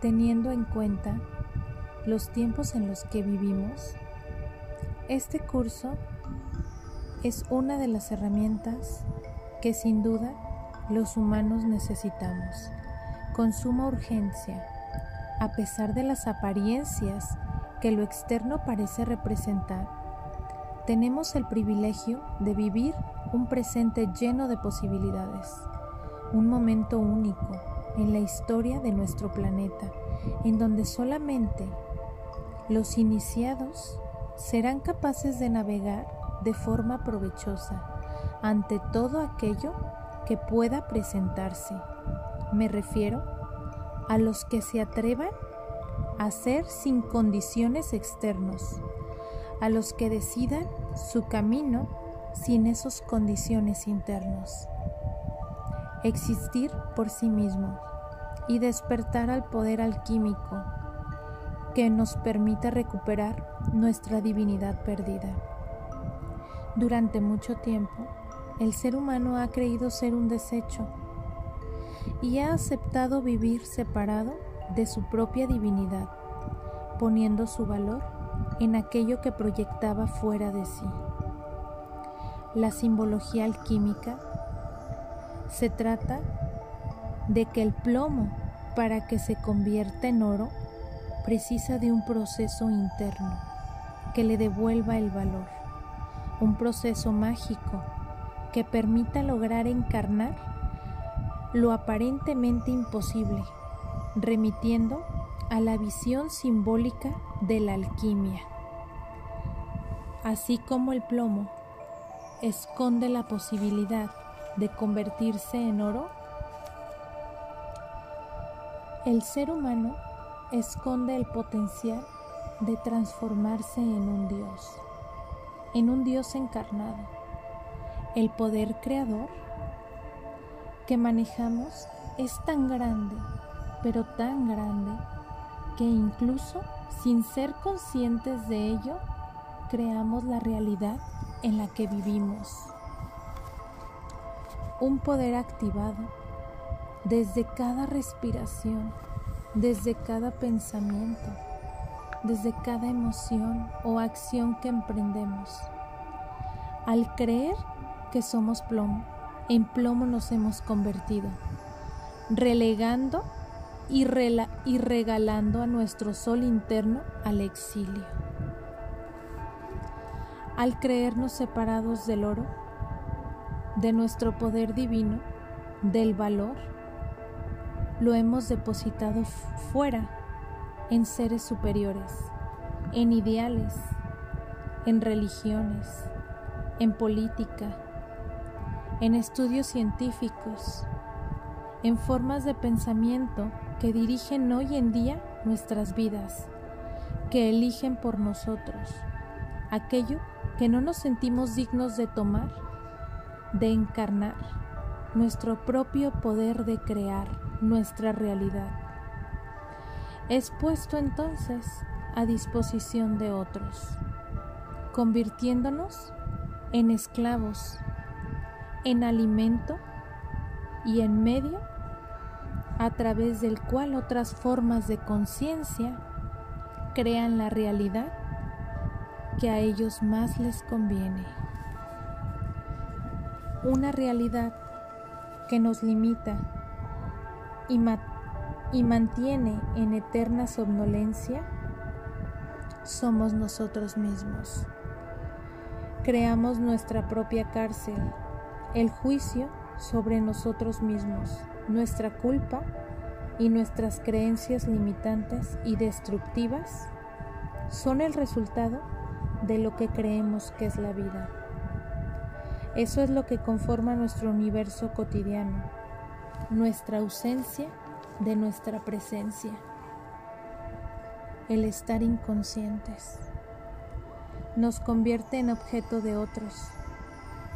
teniendo en cuenta los tiempos en los que vivimos, este curso es una de las herramientas que sin duda los humanos necesitamos con suma urgencia, a pesar de las apariencias que lo externo parece representar. Tenemos el privilegio de vivir un presente lleno de posibilidades, un momento único en la historia de nuestro planeta, en donde solamente los iniciados serán capaces de navegar de forma provechosa ante todo aquello que pueda presentarse. Me refiero a los que se atrevan a hacer sin condiciones externos, a los que decidan su camino sin esas condiciones internos. Existir por sí mismo y despertar al poder alquímico que nos permita recuperar nuestra divinidad perdida. Durante mucho tiempo, el ser humano ha creído ser un desecho y ha aceptado vivir separado de su propia divinidad, poniendo su valor en aquello que proyectaba fuera de sí. La simbología alquímica se trata de que el plomo, para que se convierta en oro, precisa de un proceso interno que le devuelva el valor, un proceso mágico que permita lograr encarnar lo aparentemente imposible, remitiendo a la visión simbólica de la alquimia. Así como el plomo esconde la posibilidad de convertirse en oro, el ser humano esconde el potencial de transformarse en un Dios, en un Dios encarnado. El poder creador que manejamos es tan grande, pero tan grande, que incluso sin ser conscientes de ello, creamos la realidad en la que vivimos. Un poder activado desde cada respiración, desde cada pensamiento, desde cada emoción o acción que emprendemos. Al creer que somos plomo, en plomo nos hemos convertido, relegando y, regalando a nuestro sol interno al exilio. Al creernos separados del oro, de nuestro poder divino, del valor, lo hemos depositado fuera en seres superiores, en ideales, en religiones, en política, en estudios científicos, en formas de pensamiento que dirigen hoy en día nuestras vidas, que eligen por nosotros aquello que no nos sentimos dignos de tomar, de encarnar nuestro propio poder de crear nuestra realidad. Es puesto entonces a disposición de otros, convirtiéndonos en esclavos en alimento y en medio a través del cual otras formas de conciencia crean la realidad que a ellos más les conviene. Una realidad que nos limita y, mantiene en eterna somnolencia somos nosotros mismos. Creamos nuestra propia cárcel el juicio sobre nosotros mismos, nuestra culpa y nuestras creencias limitantes y destructivas son el resultado de lo que creemos que es la vida. Eso es lo que conforma nuestro universo cotidiano, nuestra ausencia de nuestra presencia, el estar inconscientes. Nos convierte en objeto de otros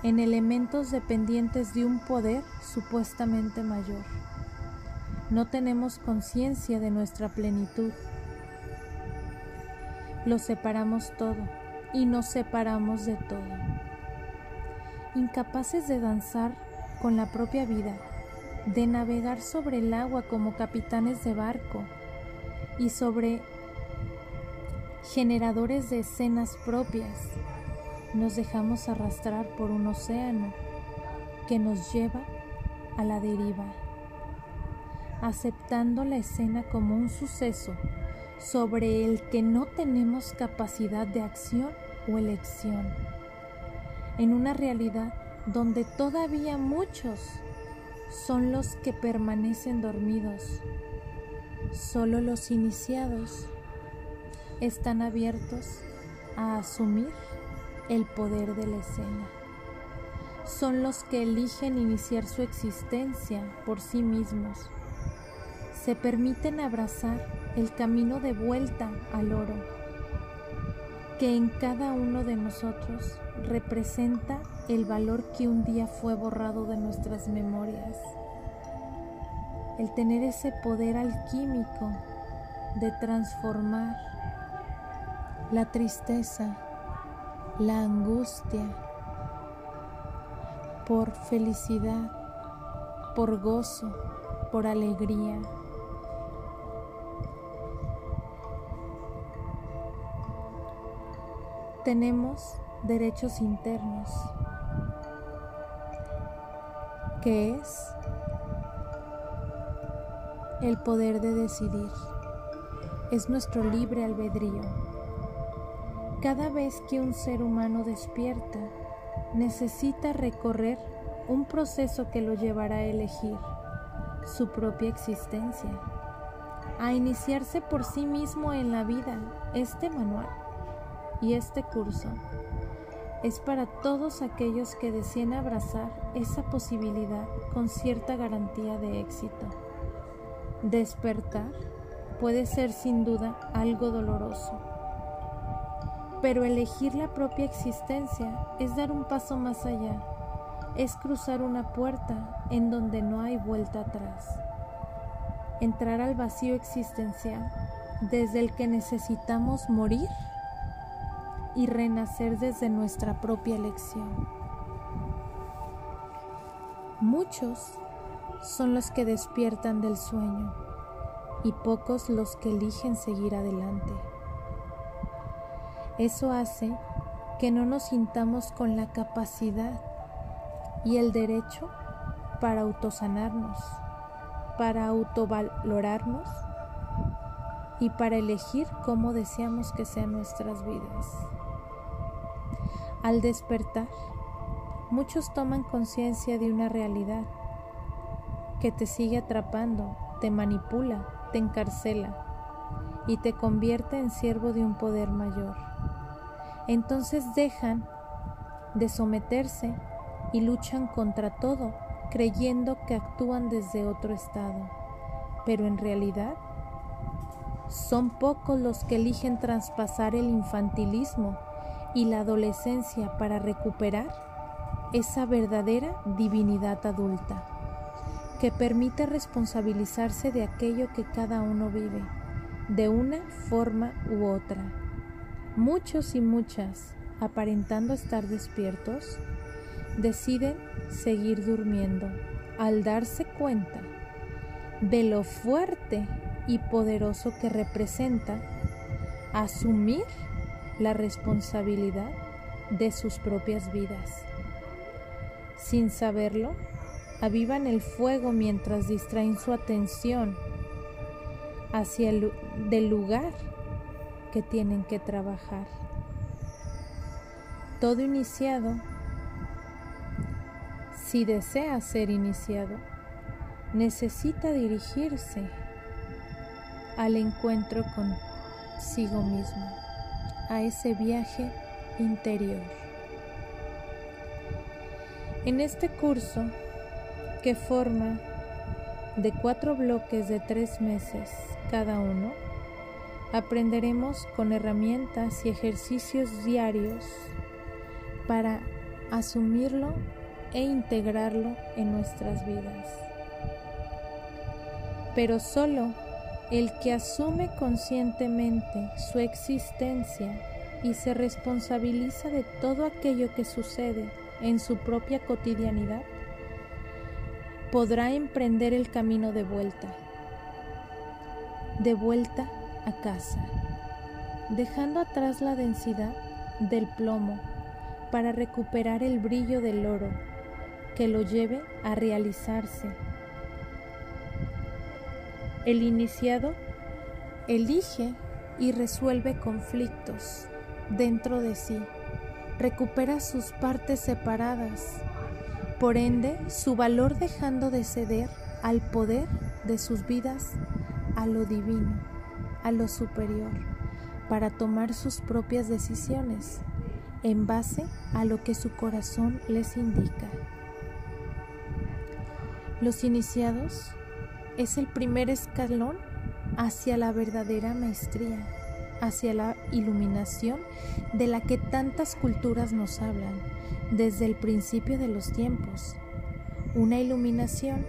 en elementos dependientes de un poder supuestamente mayor. No tenemos conciencia de nuestra plenitud. Lo separamos todo y nos separamos de todo. Incapaces de danzar con la propia vida, de navegar sobre el agua como capitanes de barco, y sobre generadores de escenas propias, nos dejamos arrastrar por un océano que nos lleva a la deriva, aceptando la escena como un suceso sobre el que no tenemos capacidad de acción o elección, en una realidad donde todavía muchos son los que permanecen dormidos. Solo los iniciados están abiertos a asumir el poder de la escena. Son los que eligen iniciar su existencia por sí mismos. Se permiten abrazar el camino de vuelta al oro, que en cada uno de nosotros representa el valor que un día fue borrado de nuestras memorias. El tener ese poder alquímico de transformar la tristeza, la angustia, por felicidad, por gozo, por alegría. Tenemos derechos internos, que es el poder de decidir. Es nuestro libre albedrío. Cada vez que un ser humano despierta, necesita recorrer un proceso que lo llevará a elegir su propia existencia, a iniciarse por sí mismo en la vida. Este manual y este curso es para todos aquellos que deseen abrazar esa posibilidad con cierta garantía de éxito. Despertar puede ser sin duda algo doloroso, pero elegir la propia existencia es dar un paso más allá, es cruzar una puerta en donde no hay vuelta atrás, entrar al vacío existencial desde el que necesitamos morir y renacer desde nuestra propia elección. Muchos son los que despiertan del sueño y pocos los que eligen seguir adelante. Eso hace que no nos sintamos con la capacidad y el derecho para autosanarnos, para autovalorarnos y para elegir cómo deseamos que sean nuestras vidas. Al despertar, muchos toman conciencia de una realidad que te sigue atrapando, te manipula, te encarcela y te convierte en siervo de un poder mayor. Entonces dejan de someterse y luchan contra todo, creyendo que actúan desde otro estado. Pero en realidad son pocos los que eligen traspasar el infantilismo y la adolescencia para recuperar esa verdadera divinidad adulta que permite responsabilizarse de aquello que cada uno vive, de una forma u otra. Muchos y muchas, aparentando estar despiertos, deciden seguir durmiendo al darse cuenta de lo fuerte y poderoso que representa asumir la responsabilidad de sus propias vidas. Sin saberlo, avivan el fuego mientras distraen su atención hacia el lugar que tienen que trabajar. Todo iniciado, si desea ser iniciado, necesita dirigirse al encuentro consigo mismo, a ese viaje interior. En este curso que forma de cuatro bloques de tres meses cada uno, aprenderemos con herramientas y ejercicios diarios para asumirlo e integrarlo en nuestras vidas. Pero solo el que asume conscientemente su existencia y se responsabiliza de todo aquello que sucede en su propia cotidianidad, podrá emprender el camino de vuelta, de vuelta a casa, dejando atrás la densidad del plomo para recuperar el brillo del oro que lo lleve a realizarse. El iniciado elige y resuelve conflictos dentro de sí, recupera sus partes separadas, por ende su valor dejando de ceder al poder de sus vidas a lo divino, a lo superior, para tomar sus propias decisiones en base a lo que su corazón les indica. Los iniciados es el primer escalón hacia la verdadera maestría, hacia la iluminación de la que tantas culturas nos hablan desde el principio de los tiempos. Una iluminación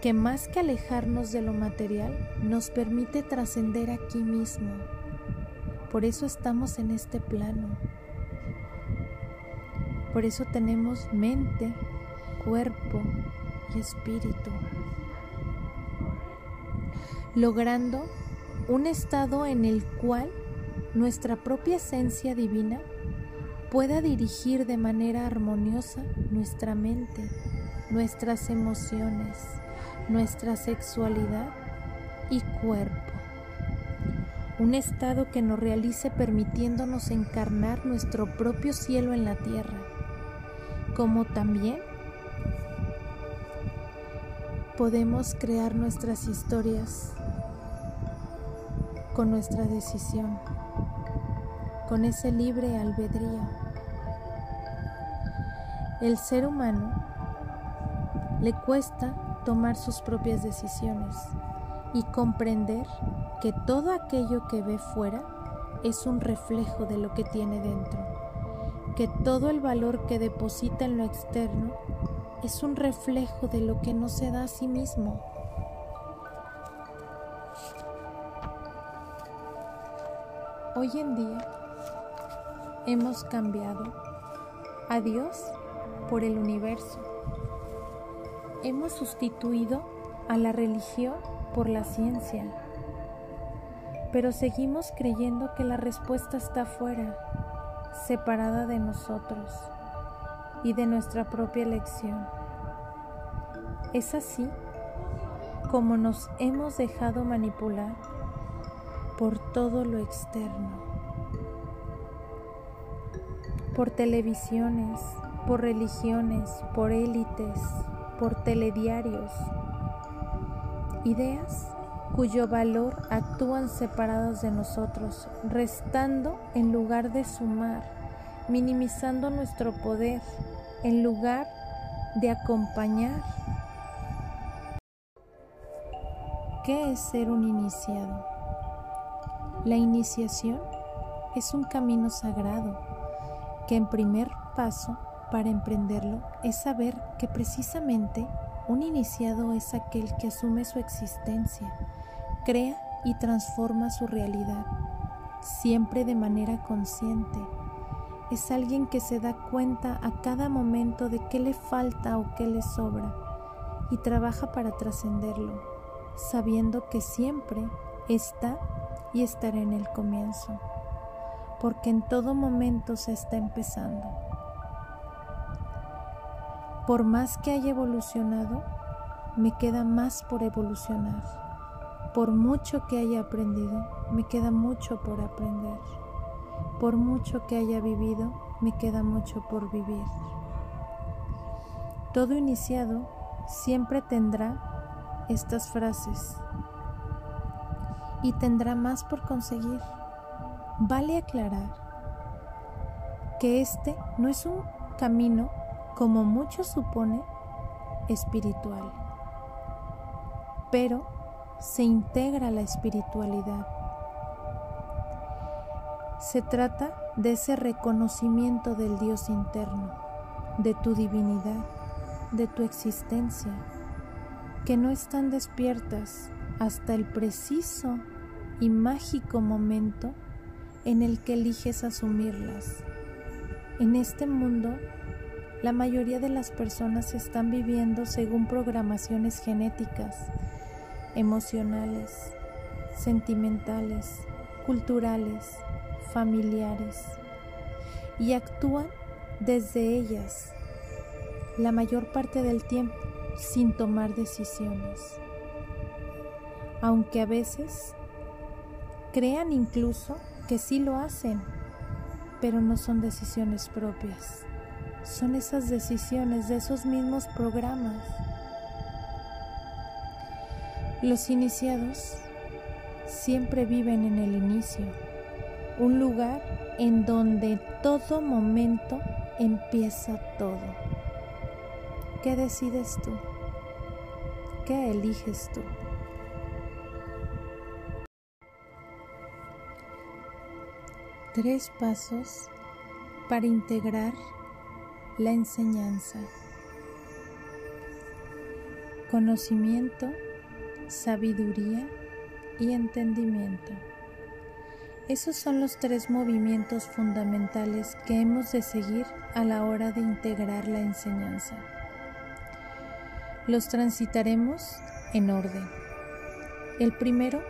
que más que alejarnos de lo material, nos permite trascender aquí mismo. Por eso estamos en este plano. Por eso tenemos mente, cuerpo y espíritu. Logrando un estado en el cual nuestra propia esencia divina pueda dirigir de manera armoniosa nuestra mente, nuestras emociones, nuestra sexualidad y cuerpo. Un estado que nos realice permitiéndonos encarnar nuestro propio cielo en la tierra, como también podemos crear nuestras historias con nuestra decisión, con ese libre albedrío. El ser humano le cuesta tomar sus propias decisiones y comprender que todo aquello que ve fuera es un reflejo de lo que tiene dentro, que todo el valor que deposita en lo externo es un reflejo de lo que no se da a sí mismo. Hoy en día hemos cambiado a Dios por el universo hemos sustituido a la religión por la ciencia, pero seguimos creyendo que la respuesta está fuera, separada de nosotros y de nuestra propia elección. Es así como nos hemos dejado manipular por todo lo externo, por televisiones, por religiones, por élites, por telediarios, ideas cuyo valor actúan separados de nosotros, restando en lugar de sumar, minimizando nuestro poder en lugar de acompañar. ¿Qué es ser un iniciado? La iniciación es un camino sagrado que en primer paso para emprenderlo es saber que precisamente un iniciado es aquel que asume su existencia, crea y transforma su realidad, siempre de manera consciente. Es alguien que se da cuenta a cada momento de qué le falta o qué le sobra y trabaja para trascenderlo, sabiendo que siempre está y estará en el comienzo, porque en todo momento se está empezando. Por más que haya evolucionado, me queda más por evolucionar. Por mucho que haya aprendido, me queda mucho por aprender. Por mucho que haya vivido, me queda mucho por vivir. Todo iniciado siempre tendrá estas frases y tendrá más por conseguir. Vale aclarar que este no es un camino como mucho supone, espiritual. Pero se integra la espiritualidad. Se trata de ese reconocimiento del Dios interno, de tu divinidad, de tu existencia, que no están despiertas hasta el preciso y mágico momento en el que eliges asumirlas. En este mundo la mayoría de las personas están viviendo según programaciones genéticas, emocionales, sentimentales, culturales, familiares y actúan desde ellas la mayor parte del tiempo sin tomar decisiones. Aunque a veces crean incluso que sí lo hacen, pero no son decisiones propias. Son esas decisiones de esos mismos programas. Los iniciados siempre viven en el inicio, un lugar en donde todo momento empieza todo. ¿Qué decides tú? ¿Qué eliges tú? Tres pasos para integrar la enseñanza. Conocimiento, sabiduría y entendimiento. Esos son los tres movimientos fundamentales que hemos de seguir a la hora de integrar la enseñanza. Los transitaremos en orden. El primero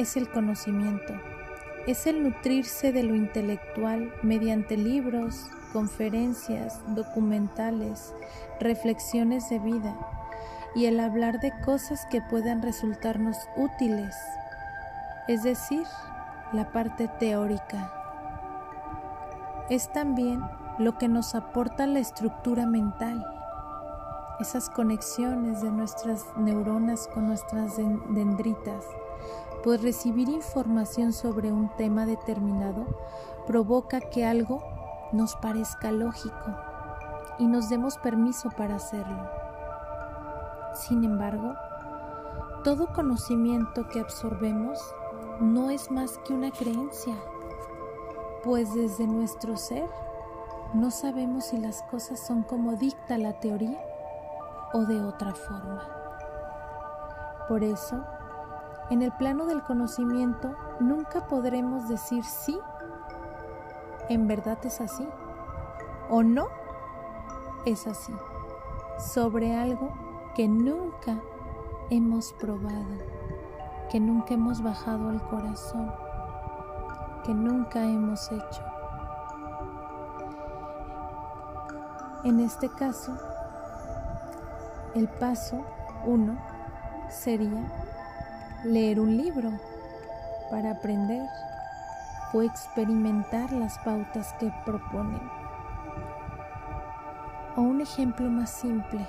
es el conocimiento. Es el nutrirse de lo intelectual mediante libros, conferencias, documentales, reflexiones de vida y el hablar de cosas que puedan resultarnos útiles, es decir, la parte teórica. Es también lo que nos aporta la estructura mental esas conexiones de nuestras neuronas con nuestras dendritas, pues recibir información sobre un tema determinado provoca que algo nos parezca lógico y nos demos permiso para hacerlo. Sin embargo, todo conocimiento que absorbemos no es más que una creencia, pues desde nuestro ser no sabemos si las cosas son como dicta la teoría o de otra forma. Por eso, en el plano del conocimiento nunca podremos decir sí, en verdad es así, o no, es así, sobre algo que nunca hemos probado, que nunca hemos bajado al corazón, que nunca hemos hecho. En este caso, el paso uno sería leer un libro para aprender o experimentar las pautas que proponen. O un ejemplo más simple.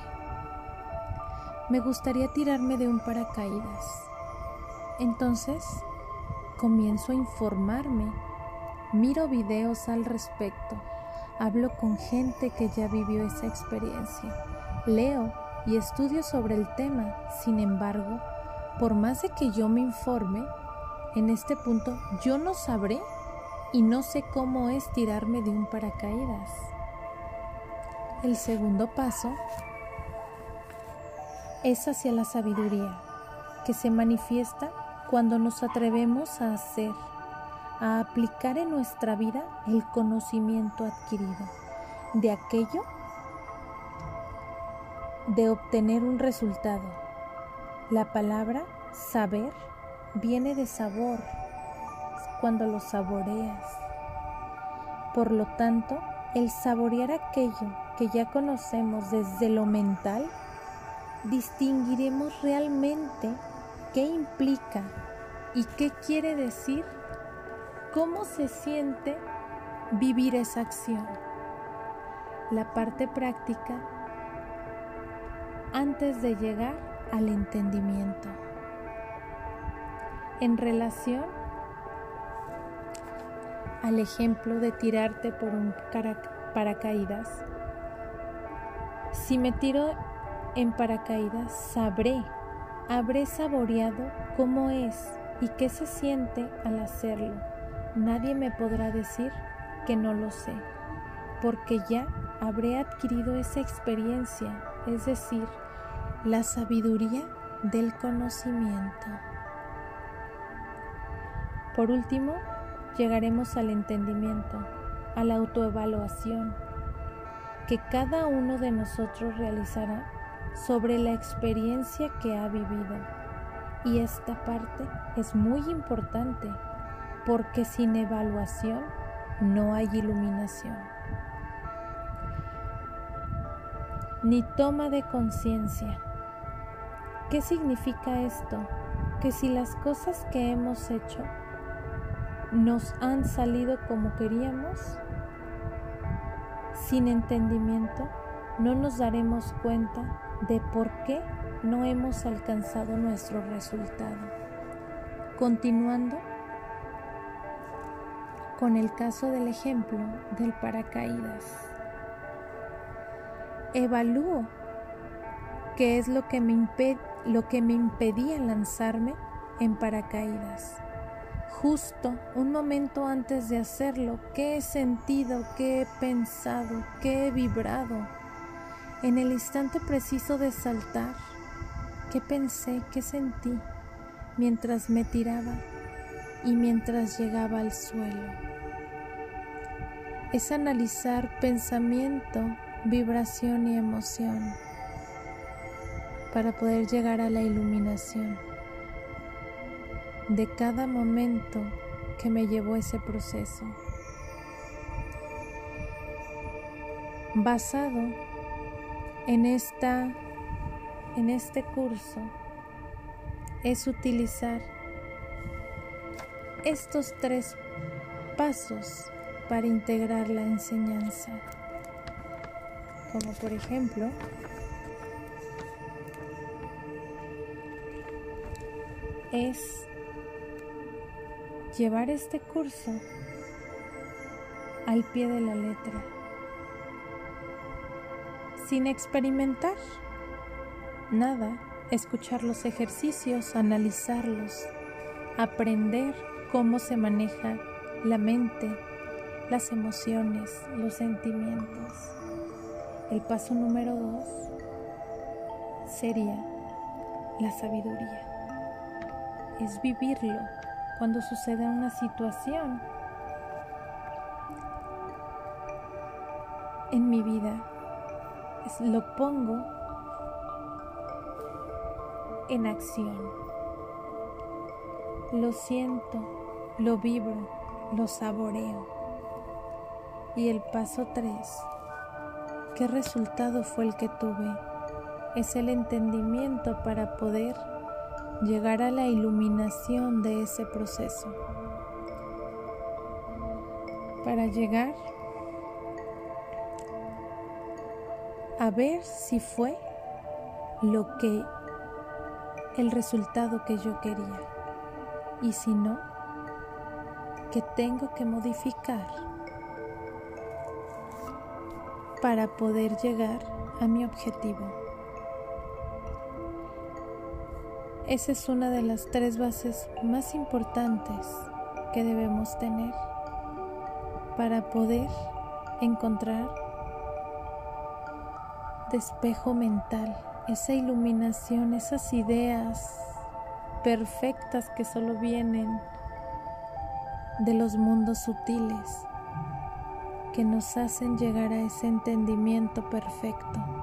Me gustaría tirarme de un paracaídas. Entonces, comienzo a informarme, miro videos al respecto, hablo con gente que ya vivió esa experiencia, leo y estudio sobre el tema. Sin embargo, por más de que yo me informe, en este punto yo no sabré y no sé cómo es tirarme de un paracaídas. El segundo paso es hacia la sabiduría, que se manifiesta cuando nos atrevemos a hacer, a aplicar en nuestra vida el conocimiento adquirido de aquello de obtener un resultado. La palabra saber viene de sabor cuando lo saboreas. Por lo tanto, el saborear aquello que ya conocemos desde lo mental, distinguiremos realmente qué implica y qué quiere decir, cómo se siente vivir esa acción. La parte práctica antes de llegar al entendimiento. En relación al ejemplo de tirarte por un paracaídas, si me tiro en paracaídas, sabré, habré saboreado cómo es y qué se siente al hacerlo. Nadie me podrá decir que no lo sé, porque ya habré adquirido esa experiencia, es decir, la sabiduría del conocimiento. Por último, llegaremos al entendimiento, a la autoevaluación que cada uno de nosotros realizará sobre la experiencia que ha vivido. Y esta parte es muy importante porque sin evaluación no hay iluminación. Ni toma de conciencia. ¿Qué significa esto? Que si las cosas que hemos hecho nos han salido como queríamos, sin entendimiento, no nos daremos cuenta de por qué no hemos alcanzado nuestro resultado. Continuando con el caso del ejemplo del paracaídas. Evalúo qué es lo que me, lo que me impedía lanzarme en paracaídas. Justo un momento antes de hacerlo, ¿qué he sentido, qué he pensado, qué he vibrado? En el instante preciso de saltar, ¿qué pensé, qué sentí mientras me tiraba y mientras llegaba al suelo? Es analizar pensamiento, vibración y emoción para poder llegar a la iluminación de cada momento que me llevó ese proceso. Basado en esta en este curso es utilizar estos tres pasos para integrar la enseñanza. Como por ejemplo, es llevar este curso al pie de la letra, sin experimentar nada, escuchar los ejercicios, analizarlos, aprender cómo se maneja la mente, las emociones, los sentimientos. El paso número dos sería la sabiduría. Es vivirlo cuando sucede una situación en mi vida. lo pongo en acción. Lo siento, lo vibro, lo saboreo. Y el paso 3, ¿qué resultado fue el que tuve? Es el entendimiento para poder llegar a la iluminación de ese proceso. Para llegar a ver si fue lo que el resultado que yo quería y si no, que tengo que modificar para poder llegar a mi objetivo. Esa es una de las tres bases más importantes que debemos tener para poder encontrar despejo mental, esa iluminación, esas ideas perfectas que solo vienen de los mundos sutiles, que nos hacen llegar a ese entendimiento perfecto.